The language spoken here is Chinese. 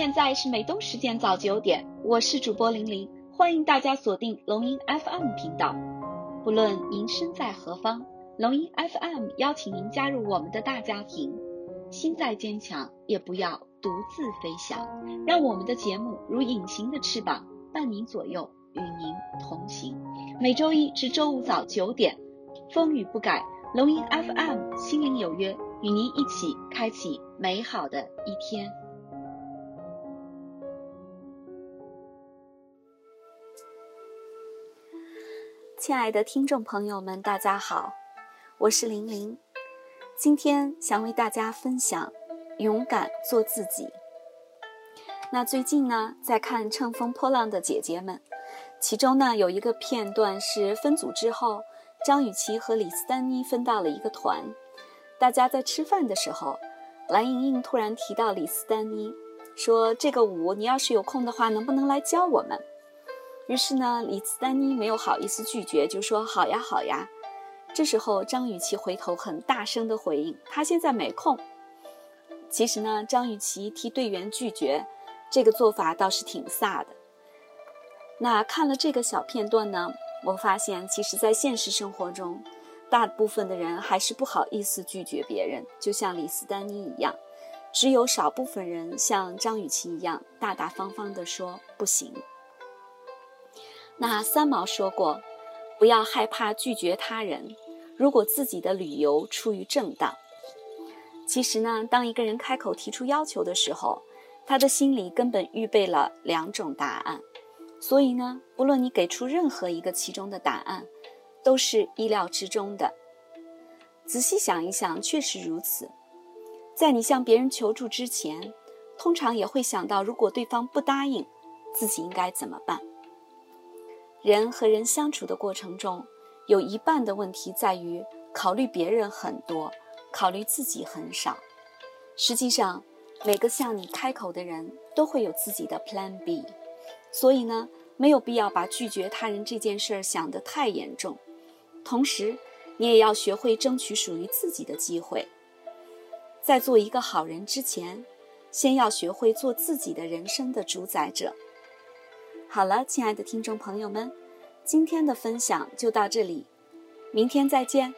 现在是美东时间早九点，我是主播玲玲，欢迎大家锁定龙音 FM 频道。不论您身在何方，龙音 FM 邀请您加入我们的大家庭。心再坚强，也不要独自飞翔，让我们的节目如隐形的翅膀，伴您左右，与您同行。每周一至周五早九点，风雨不改，龙音 FM 心灵有约，与您一起开启美好的一天。亲爱的听众朋友们，大家好，我是玲玲。今天想为大家分享勇敢做自己。那最近呢，在看《乘风破浪的姐姐们》，其中呢有一个片段是分组之后，张雨绮和李斯丹妮分到了一个团。大家在吃饭的时候，蓝莹莹突然提到李斯丹妮，说：“这个舞你要是有空的话，能不能来教我们？”于是呢，李斯丹妮没有好意思拒绝，就说：“好呀，好呀。”这时候，张雨绮回头很大声的回应：“她现在没空。”其实呢，张雨绮替队员拒绝，这个做法倒是挺飒的。那看了这个小片段呢，我发现，其实，在现实生活中，大部分的人还是不好意思拒绝别人，就像李斯丹妮一样，只有少部分人像张雨绮一样，大大方方地说不行。那三毛说过：“不要害怕拒绝他人，如果自己的理由出于正当。”其实呢，当一个人开口提出要求的时候，他的心里根本预备了两种答案。所以呢，不论你给出任何一个其中的答案，都是意料之中的。仔细想一想，确实如此。在你向别人求助之前，通常也会想到，如果对方不答应，自己应该怎么办。人和人相处的过程中，有一半的问题在于考虑别人很多，考虑自己很少。实际上，每个向你开口的人都会有自己的 Plan B，所以呢，没有必要把拒绝他人这件事儿想得太严重。同时，你也要学会争取属于自己的机会。在做一个好人之前，先要学会做自己的人生的主宰者。好了，亲爱的听众朋友们，今天的分享就到这里，明天再见。